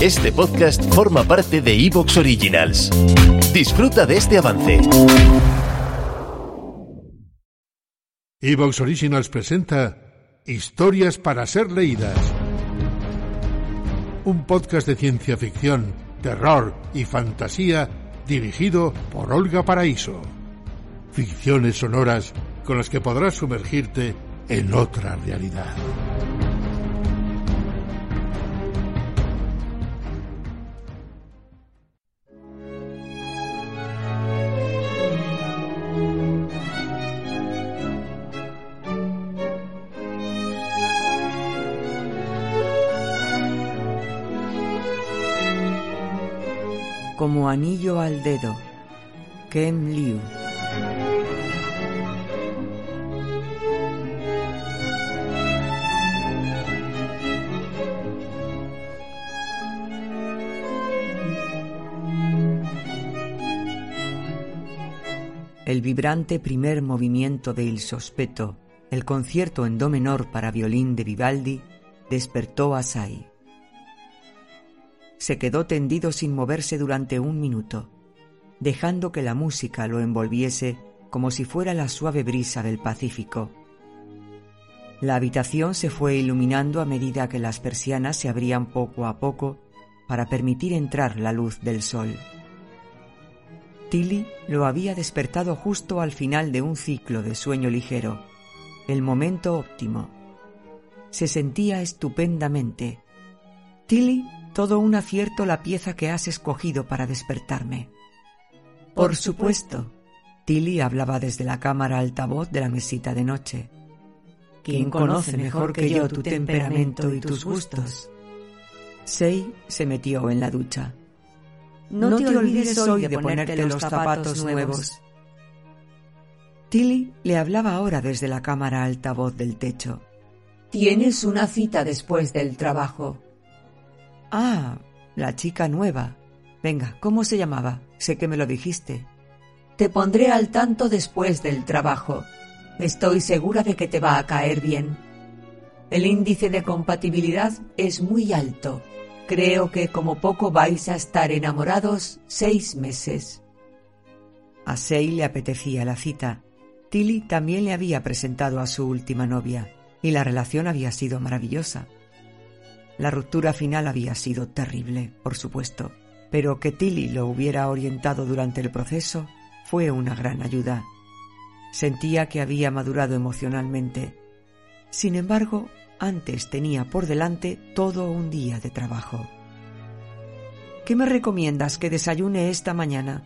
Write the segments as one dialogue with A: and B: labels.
A: este podcast forma parte de Evox Originals. Disfruta de este avance.
B: Evox Originals presenta Historias para ser leídas. Un podcast de ciencia ficción, terror y fantasía dirigido por Olga Paraíso. Ficciones sonoras con las que podrás sumergirte en otra realidad.
C: Como anillo al dedo. Ken Liu. El vibrante primer movimiento de Il Sospeto, el concierto en do menor para violín de Vivaldi, despertó a Sai se quedó tendido sin moverse durante un minuto, dejando que la música lo envolviese como si fuera la suave brisa del Pacífico. La habitación se fue iluminando a medida que las persianas se abrían poco a poco para permitir entrar la luz del sol. Tilly lo había despertado justo al final de un ciclo de sueño ligero, el momento óptimo. Se sentía estupendamente. Tilly todo un acierto la pieza que has escogido para despertarme. Por supuesto. Tilly hablaba desde la cámara altavoz de la mesita de noche. ¿Quién conoce mejor que yo tu temperamento y tus gustos? Sei se metió en la ducha. No, te, olvides hoy de ponerte los zapatos nuevos. Tilly le hablaba ahora desde la cámara altavoz del techo. Tienes una cita después del trabajo. Ah, la chica nueva. Venga, ¿cómo se llamaba? Sé que me lo dijiste. Te pondré al tanto después del trabajo. Estoy segura de que te va a caer bien. El índice de compatibilidad es muy alto. Creo que como poco vais a estar enamorados seis meses. A Sei le apetecía la cita. Tilly también le había presentado a su última novia, y la relación había sido maravillosa. La ruptura final había sido terrible, por supuesto, pero que Tilly lo hubiera orientado durante el proceso fue una gran ayuda. Sentía que había madurado emocionalmente. Sin embargo, antes tenía por delante todo un día de trabajo. ¿Qué me recomiendas que desayune esta mañana?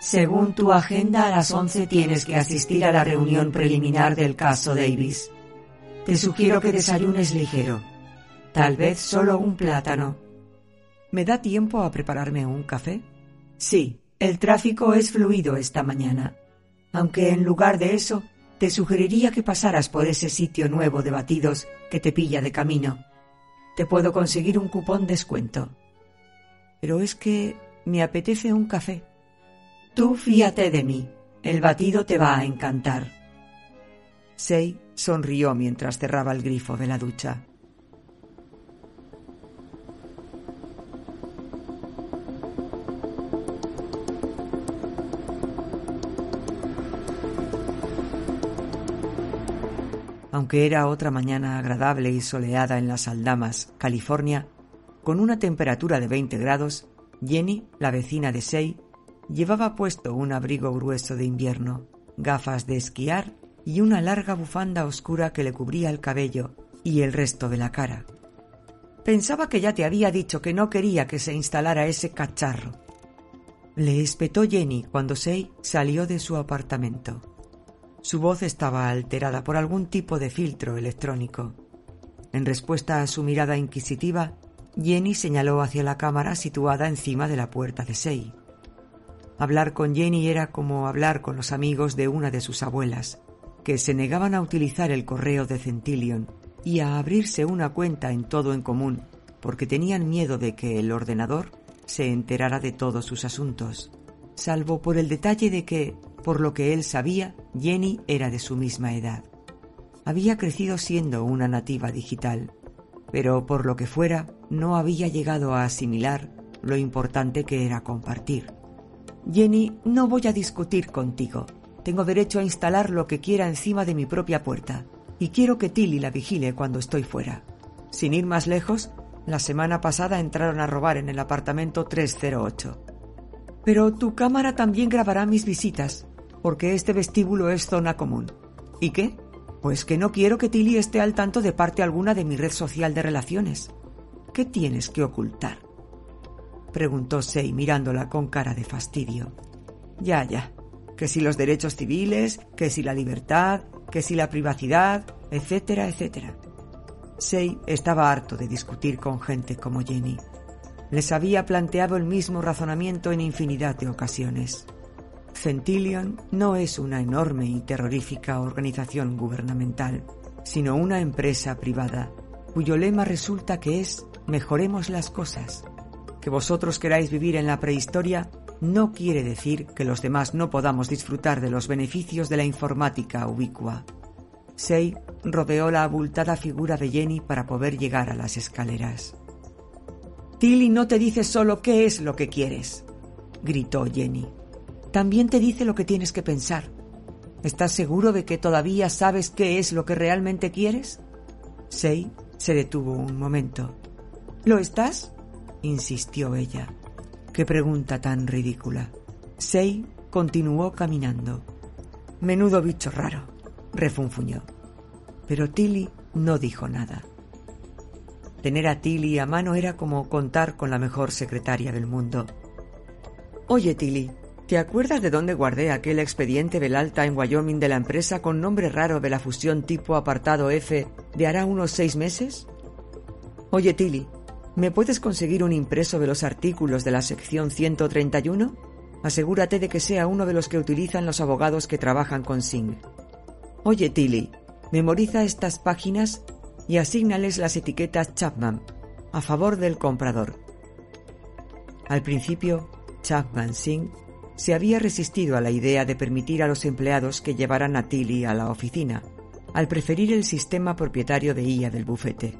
C: Según tu agenda, a las once tienes que asistir a la reunión preliminar del caso Davis. Te sugiero que desayunes ligero Tal vez solo un plátano. ¿Me da tiempo a prepararme un café? Sí, el tráfico es fluido esta mañana. Aunque en lugar de eso, te sugeriría que pasaras por ese sitio nuevo de batidos que te pilla de camino. Te puedo conseguir un cupón descuento. Pero es que me apetece un café. Tú fíate de mí. El batido te va a encantar. Sei sonrió mientras cerraba el grifo de la ducha. Aunque era otra mañana agradable y soleada en las Aldamas, California, con una temperatura de 20 grados, Jenny, la vecina de Sei, llevaba puesto un abrigo grueso de invierno, gafas de esquiar y una larga bufanda oscura que le cubría el cabello y el resto de la cara. Pensaba que ya te había dicho que no quería que se instalara ese cacharro. Le espetó Jenny cuando Sei salió de su apartamento. Su voz estaba alterada por algún tipo de filtro electrónico. En respuesta a su mirada inquisitiva, Jenny señaló hacia la cámara situada encima de la puerta de Sei. Hablar con Jenny era como hablar con los amigos de una de sus abuelas, que se negaban a utilizar el correo de Centillion y a abrirse una cuenta en todo en común, porque tenían miedo de que el ordenador se enterara de todos sus asuntos, salvo por el detalle de que, por lo que él sabía, Jenny era de su misma edad. Había crecido siendo una nativa digital, pero por lo que fuera, no había llegado a asimilar lo importante que era compartir. Jenny, no voy a discutir contigo. Tengo derecho a instalar lo que quiera encima de mi propia puerta, y quiero que Tilly la vigile cuando estoy fuera. Sin ir más lejos, la semana pasada entraron a robar en el apartamento 308. Pero tu cámara también grabará mis visitas, porque este vestíbulo es zona común. ¿Y qué? Pues que no quiero que Tilly esté al tanto de parte alguna de mi red social de relaciones. ¿Qué tienes que ocultar? Preguntó Sei mirándola con cara de fastidio. Ya, ya. Que si los derechos civiles, que si la libertad, que si la privacidad, etcétera, etcétera. Sei estaba harto de discutir con gente como Jenny. Les había planteado el mismo razonamiento en infinidad de ocasiones. Centillion no es una enorme y terrorífica organización gubernamental, sino una empresa privada, cuyo lema resulta que es mejoremos las cosas. Que vosotros queráis vivir en la prehistoria no quiere decir que los demás no podamos disfrutar de los beneficios de la informática ubicua. Sei rodeó la abultada figura de Jenny para poder llegar a las escaleras. Tilly no te dice solo qué es lo que quieres, gritó Jenny también te dice lo que tienes que pensar. ¿Estás seguro de que todavía sabes qué es lo que realmente quieres? Sei se detuvo un momento. ¿Lo estás? insistió ella. Qué pregunta tan ridícula. Sei continuó caminando. Menudo bicho raro, refunfuñó. Pero Tilly no dijo nada. Tener a Tilly a mano era como contar con la mejor secretaria del mundo. Oye, Tilly, ¿Te acuerdas de dónde guardé aquel expediente del alta en Wyoming de la empresa con nombre raro de la fusión tipo apartado F de hará unos seis meses? Oye, Tilly, ¿me puedes conseguir un impreso de los artículos de la sección 131? Asegúrate de que sea uno de los que utilizan los abogados que trabajan con Sing. Oye, Tilly, memoriza estas páginas y asígnales las etiquetas Chapman a favor del comprador. Al principio, Chapman Singh se había resistido a la idea de permitir a los empleados que llevaran a Tilly a la oficina, al preferir el sistema propietario de IA del bufete.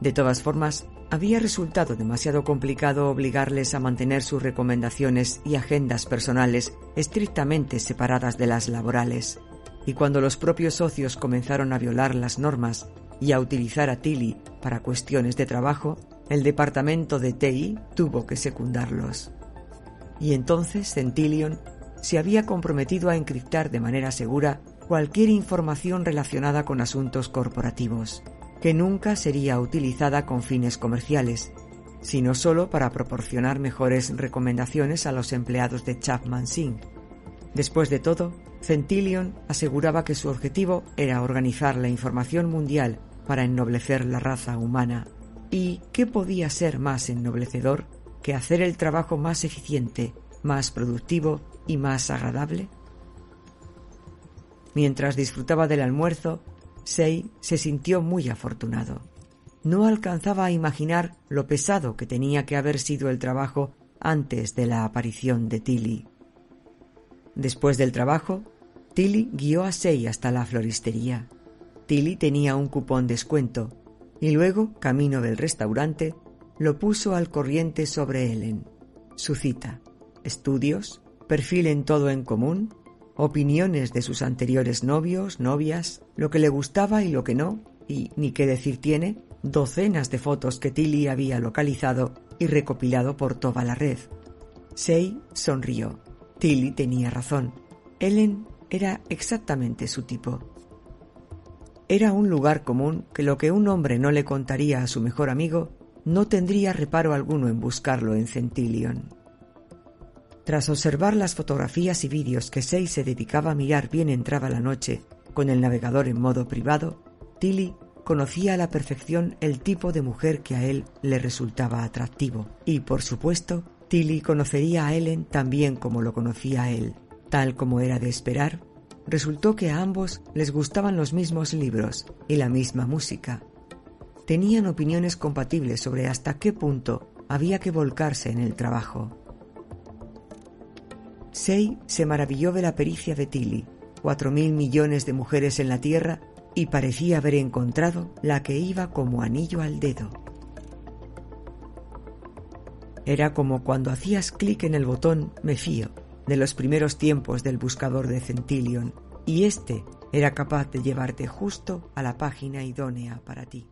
C: De todas formas, había resultado demasiado complicado obligarles a mantener sus recomendaciones y agendas personales estrictamente separadas de las laborales. Y cuando los propios socios comenzaron a violar las normas y a utilizar a Tilly para cuestiones de trabajo, el departamento de TI tuvo que secundarlos y entonces Centillion se había comprometido a encriptar de manera segura cualquier información relacionada con asuntos corporativos, que nunca sería utilizada con fines comerciales, sino solo para proporcionar mejores recomendaciones a los empleados de Chapman Singh. Después de todo, Centillion aseguraba que su objetivo era organizar la información mundial para ennoblecer la raza humana. ¿Y qué podía ser más ennoblecedor que hacer el trabajo más eficiente, más productivo y más agradable? Mientras disfrutaba del almuerzo, Sei se sintió muy afortunado. No alcanzaba a imaginar lo pesado que tenía que haber sido el trabajo antes de la aparición de Tilly. Después del trabajo, Tilly guió a Sei hasta la floristería. Tilly tenía un cupón descuento y luego, camino del restaurante, lo puso al corriente sobre Ellen. Su cita, estudios, perfil en todo en común, opiniones de sus anteriores novios, novias, lo que le gustaba y lo que no, y, ni qué decir tiene, docenas de fotos que Tilly había localizado y recopilado por toda la red. Sei sonrió. Tilly tenía razón. Ellen era exactamente su tipo. Era un lugar común que lo que un hombre no le contaría a su mejor amigo, no tendría reparo alguno en buscarlo en Centillion. Tras observar las fotografías y vídeos que Sei se dedicaba a mirar bien entraba la noche con el navegador en modo privado, Tilly conocía a la perfección el tipo de mujer que a él le resultaba atractivo. Y, por supuesto, Tilly conocería a Ellen tan bien como lo conocía a él. Tal como era de esperar, resultó que a ambos les gustaban los mismos libros y la misma música. Tenían opiniones compatibles sobre hasta qué punto había que volcarse en el trabajo. Sei se maravilló de la pericia de Tilly, cuatro mil millones de mujeres en la Tierra y parecía haber encontrado la que iba como anillo al dedo. Era como cuando hacías clic en el botón Me fío de los primeros tiempos del buscador de Centillion y este era capaz de llevarte justo a la página idónea para ti.